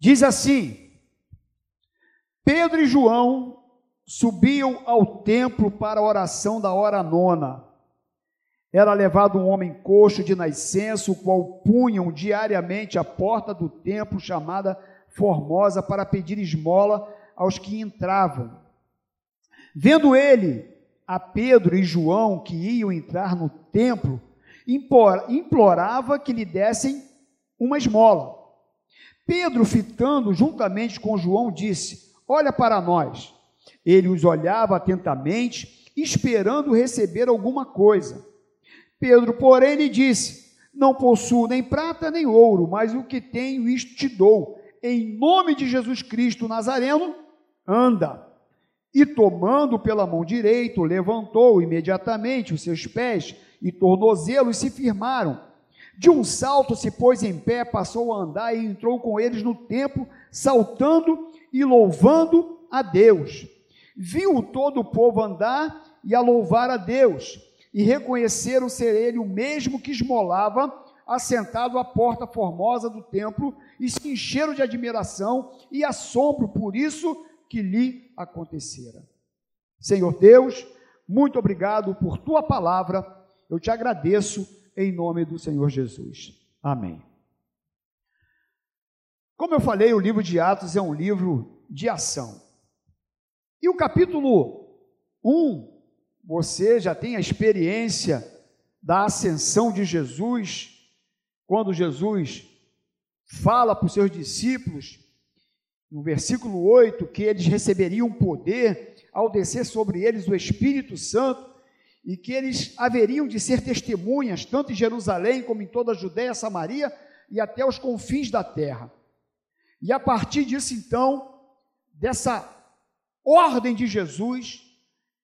Diz assim: Pedro e João subiam ao templo para a oração da hora nona. Era levado um homem coxo de nascença, o qual punham diariamente a porta do templo chamada Formosa para pedir esmola aos que entravam. Vendo ele a Pedro e João que iam entrar no templo, implorava que lhe dessem uma esmola. Pedro, fitando juntamente com João, disse: Olha para nós. Ele os olhava atentamente, esperando receber alguma coisa. Pedro, porém, lhe disse: Não possuo nem prata nem ouro, mas o que tenho, isto te dou. Em nome de Jesus Cristo Nazareno, anda. E tomando pela mão direita, levantou imediatamente os seus pés e tornozelos se firmaram. De um salto se pôs em pé, passou a andar e entrou com eles no templo, saltando e louvando a Deus. Viu todo o povo andar e a louvar a Deus, e reconheceram ser ele o mesmo que esmolava, assentado à porta formosa do templo, e se encheram de admiração e assombro por isso que lhe acontecera. Senhor Deus, muito obrigado por tua palavra, eu te agradeço em nome do Senhor Jesus. Amém. Como eu falei, o livro de Atos é um livro de ação. E o capítulo 1, você já tem a experiência da ascensão de Jesus, quando Jesus fala para os seus discípulos, no versículo 8, que eles receberiam poder ao descer sobre eles o Espírito Santo e que eles haveriam de ser testemunhas, tanto em Jerusalém como em toda a Judéia, Samaria e até os confins da terra. E a partir disso, então, dessa ordem de Jesus,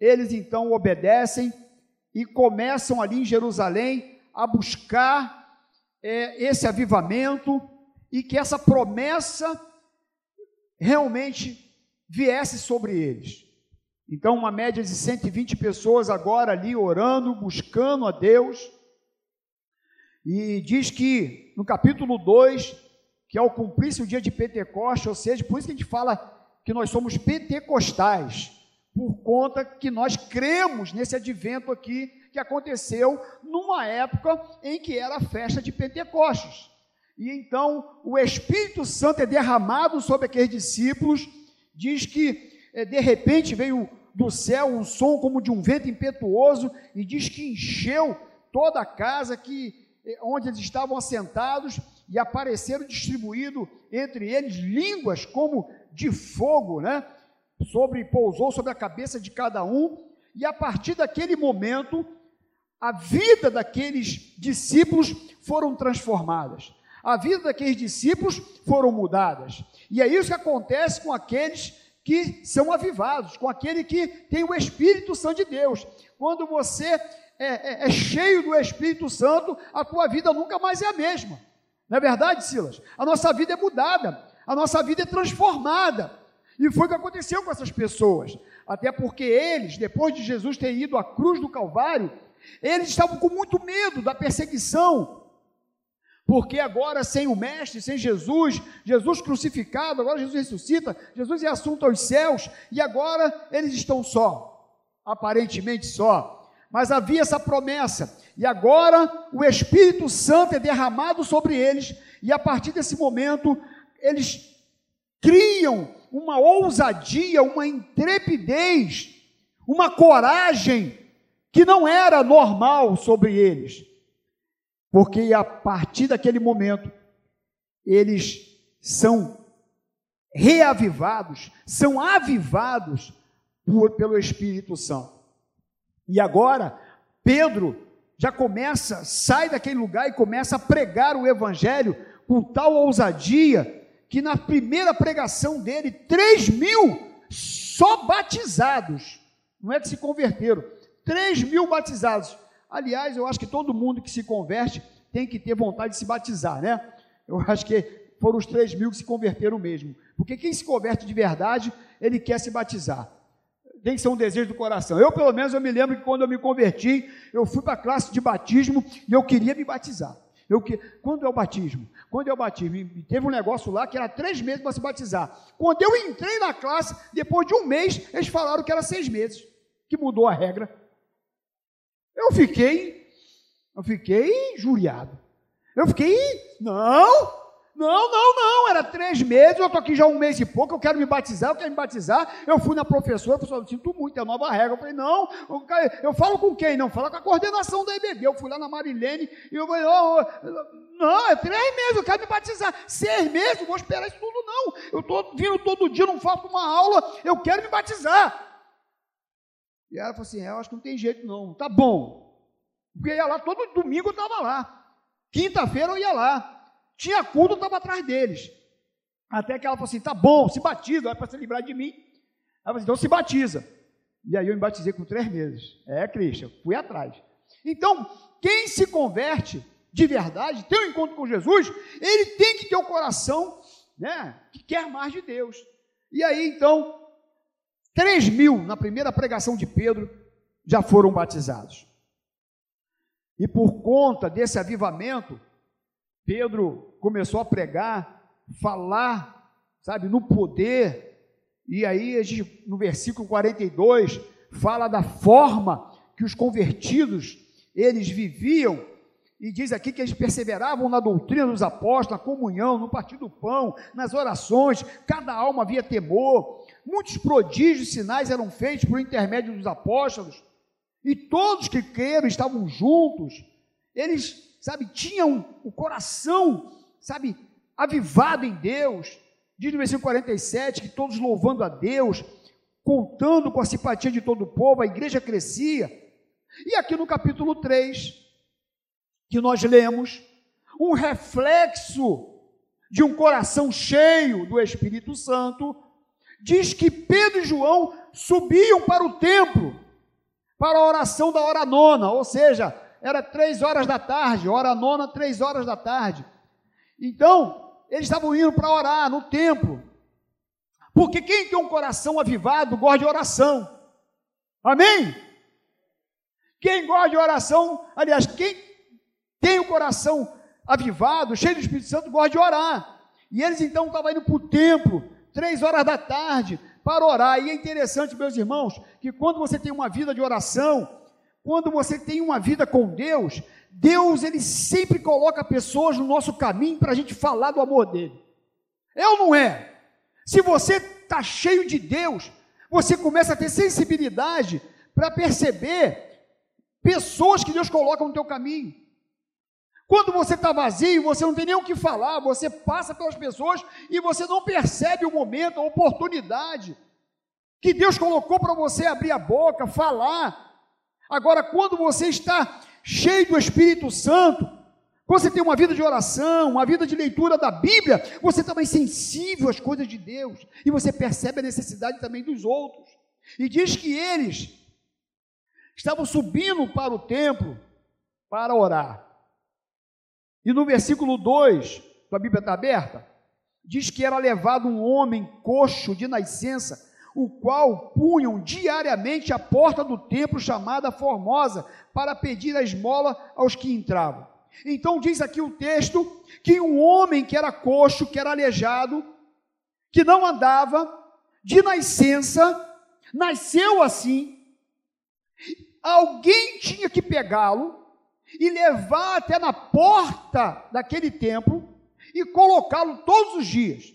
eles então obedecem e começam ali em Jerusalém a buscar é, esse avivamento e que essa promessa realmente viesse sobre eles. Então, uma média de 120 pessoas agora ali orando, buscando a Deus. E diz que no capítulo 2, que ao cumprir-se o dia de Pentecoste, ou seja, por isso que a gente fala que nós somos pentecostais, por conta que nós cremos nesse advento aqui que aconteceu numa época em que era a festa de Pentecostes. E então o Espírito Santo é derramado sobre aqueles discípulos, diz que é, de repente veio do céu um som como de um vento impetuoso e diz que encheu toda a casa que eh, onde eles estavam assentados e apareceram distribuído entre eles línguas como de fogo, né? Sobre pousou sobre a cabeça de cada um e a partir daquele momento a vida daqueles discípulos foram transformadas. A vida daqueles discípulos foram mudadas. E é isso que acontece com aqueles que são avivados, com aquele que tem o Espírito Santo de Deus. Quando você é, é, é, cheio do Espírito Santo, a tua vida nunca mais é a mesma. Não é verdade, Silas? A nossa vida é mudada, a nossa vida é transformada. E foi o que aconteceu com essas pessoas. Até porque eles, depois de Jesus ter ido à cruz do Calvário, eles estavam com muito medo da perseguição, porque agora sem o Mestre, sem Jesus, Jesus crucificado, agora Jesus ressuscita, Jesus é assunto aos céus, e agora eles estão só, aparentemente só. Mas havia essa promessa, e agora o Espírito Santo é derramado sobre eles, e a partir desse momento eles criam uma ousadia, uma intrepidez, uma coragem que não era normal sobre eles porque a partir daquele momento eles são reavivados, são avivados por, pelo Espírito Santo. E agora, Pedro já começa, sai daquele lugar e começa a pregar o Evangelho com tal ousadia, que na primeira pregação dele, 3 mil só batizados, não é que se converteram, 3 mil batizados. Aliás, eu acho que todo mundo que se converte tem que ter vontade de se batizar, né? Eu acho que foram os 3 mil que se converteram mesmo. Porque quem se converte de verdade, ele quer se batizar. Tem que ser um desejo do coração. Eu, pelo menos, eu me lembro que quando eu me converti, eu fui para a classe de batismo e eu queria me batizar. Eu que, quando é o batismo? Quando é o batismo? E teve um negócio lá que era três meses para se batizar. Quando eu entrei na classe, depois de um mês, eles falaram que era seis meses, que mudou a regra. Eu fiquei, eu fiquei injuriado. Eu fiquei, não, não, não, não, era três meses, eu estou aqui já um mês e pouco, eu quero me batizar, eu quero me batizar. Eu fui na professora, a professora, sinto muito, é nova regra. Eu falei, não, eu, eu falo com quem? Não, fala com a coordenação da IBD. Eu fui lá na Marilene e eu falei, oh, não, é três meses, eu quero me batizar. Seis meses, não vou esperar isso tudo, não. Eu estou vindo todo dia, não falta uma aula, eu quero me batizar. E ela falou assim, é, eu acho que não tem jeito não. Tá bom. Porque eu ia lá, todo domingo eu estava lá. Quinta-feira eu ia lá. Tinha culto, eu estava atrás deles. Até que ela falou assim: tá bom, se batiza, é para se livrar de mim. Ela falou assim, então se batiza. E aí eu me batizei com três meses. É, Cristian, fui atrás. Então, quem se converte de verdade, tem um encontro com Jesus, ele tem que ter o coração né, que quer mais de Deus. E aí, então, três mil na primeira pregação de Pedro já foram batizados. E por conta desse avivamento, Pedro começou a pregar, falar, sabe, no poder. E aí, no versículo 42, fala da forma que os convertidos eles viviam. E diz aqui que eles perseveravam na doutrina dos apóstolos, na comunhão, no partir do pão, nas orações, cada alma havia temor. Muitos prodígios e sinais eram feitos por intermédio dos apóstolos, e todos que creram estavam juntos. Eles sabe, tinham o coração, sabe, avivado em Deus. Diz no versículo 47 que todos louvando a Deus, contando com a simpatia de todo o povo, a igreja crescia. E aqui no capítulo 3, que nós lemos, um reflexo de um coração cheio do Espírito Santo, diz que Pedro e João subiam para o templo, para a oração da hora nona, ou seja, era três horas da tarde, hora nona, três horas da tarde. Então, eles estavam indo para orar no templo. Porque quem tem um coração avivado gosta de oração. Amém? Quem gosta de oração, aliás, quem tem o coração avivado, cheio do Espírito Santo, gosta de orar. E eles então estavam indo para o templo, três horas da tarde, para orar. E é interessante, meus irmãos, que quando você tem uma vida de oração, quando você tem uma vida com Deus, Deus ele sempre coloca pessoas no nosso caminho para a gente falar do amor dele. É ou não é? Se você está cheio de Deus, você começa a ter sensibilidade para perceber pessoas que Deus coloca no teu caminho. Quando você está vazio, você não tem nem o que falar, você passa pelas pessoas e você não percebe o momento, a oportunidade que Deus colocou para você abrir a boca, falar, Agora, quando você está cheio do Espírito Santo, você tem uma vida de oração, uma vida de leitura da Bíblia, você está mais sensível às coisas de Deus e você percebe a necessidade também dos outros. E diz que eles estavam subindo para o templo para orar. E no versículo 2, a Bíblia está aberta, diz que era levado um homem coxo de nascença o qual punham diariamente a porta do templo chamada Formosa, para pedir a esmola aos que entravam. Então diz aqui o texto que um homem que era coxo, que era aleijado, que não andava, de nascença, nasceu assim, alguém tinha que pegá-lo e levar até na porta daquele templo e colocá-lo todos os dias,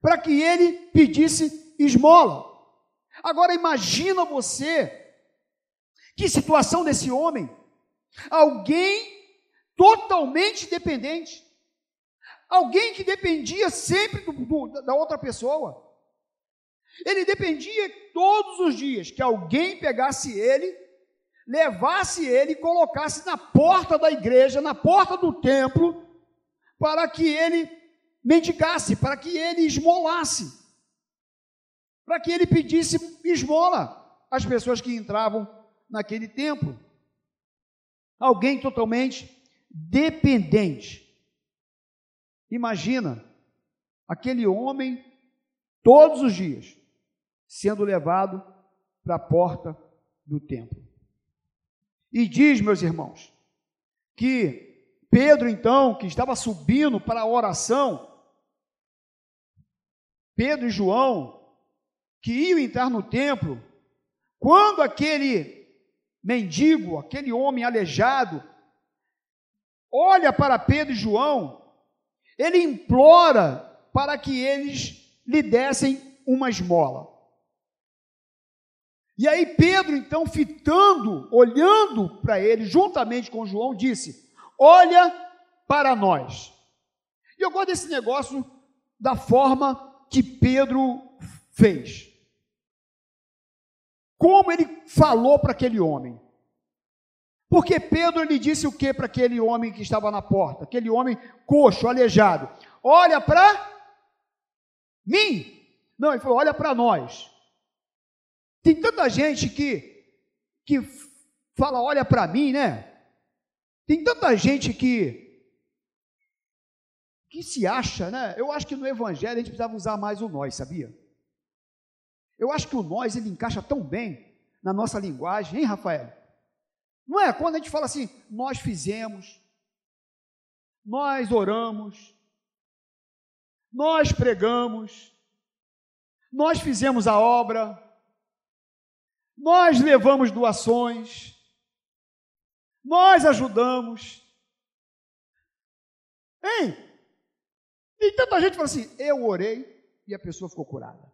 para que ele pedisse esmola. Agora imagina você, que situação desse homem? Alguém totalmente dependente, alguém que dependia sempre do, do, da outra pessoa. Ele dependia todos os dias que alguém pegasse ele, levasse ele e colocasse na porta da igreja, na porta do templo, para que ele mendigasse, para que ele esmolasse para que ele pedisse esmola às pessoas que entravam naquele templo. Alguém totalmente dependente. Imagina aquele homem todos os dias sendo levado para a porta do templo. E diz, meus irmãos, que Pedro, então, que estava subindo para a oração, Pedro e João, que iam entrar no templo, quando aquele mendigo, aquele homem aleijado, olha para Pedro e João, ele implora para que eles lhe dessem uma esmola. E aí Pedro, então, fitando, olhando para ele, juntamente com João, disse: Olha para nós. E eu gosto desse negócio da forma que Pedro fez. Como ele falou para aquele homem. Porque Pedro lhe disse o que para aquele homem que estava na porta? Aquele homem coxo, aleijado. Olha para mim. Não, ele falou: olha para nós. Tem tanta gente que, que fala, olha para mim, né? Tem tanta gente que que se acha, né? Eu acho que no evangelho a gente precisava usar mais o nós, sabia? Eu acho que o nós ele encaixa tão bem na nossa linguagem, hein, Rafael? Não é? Quando a gente fala assim, nós fizemos, nós oramos, nós pregamos, nós fizemos a obra, nós levamos doações, nós ajudamos. Hein? E tanta gente fala assim: eu orei e a pessoa ficou curada.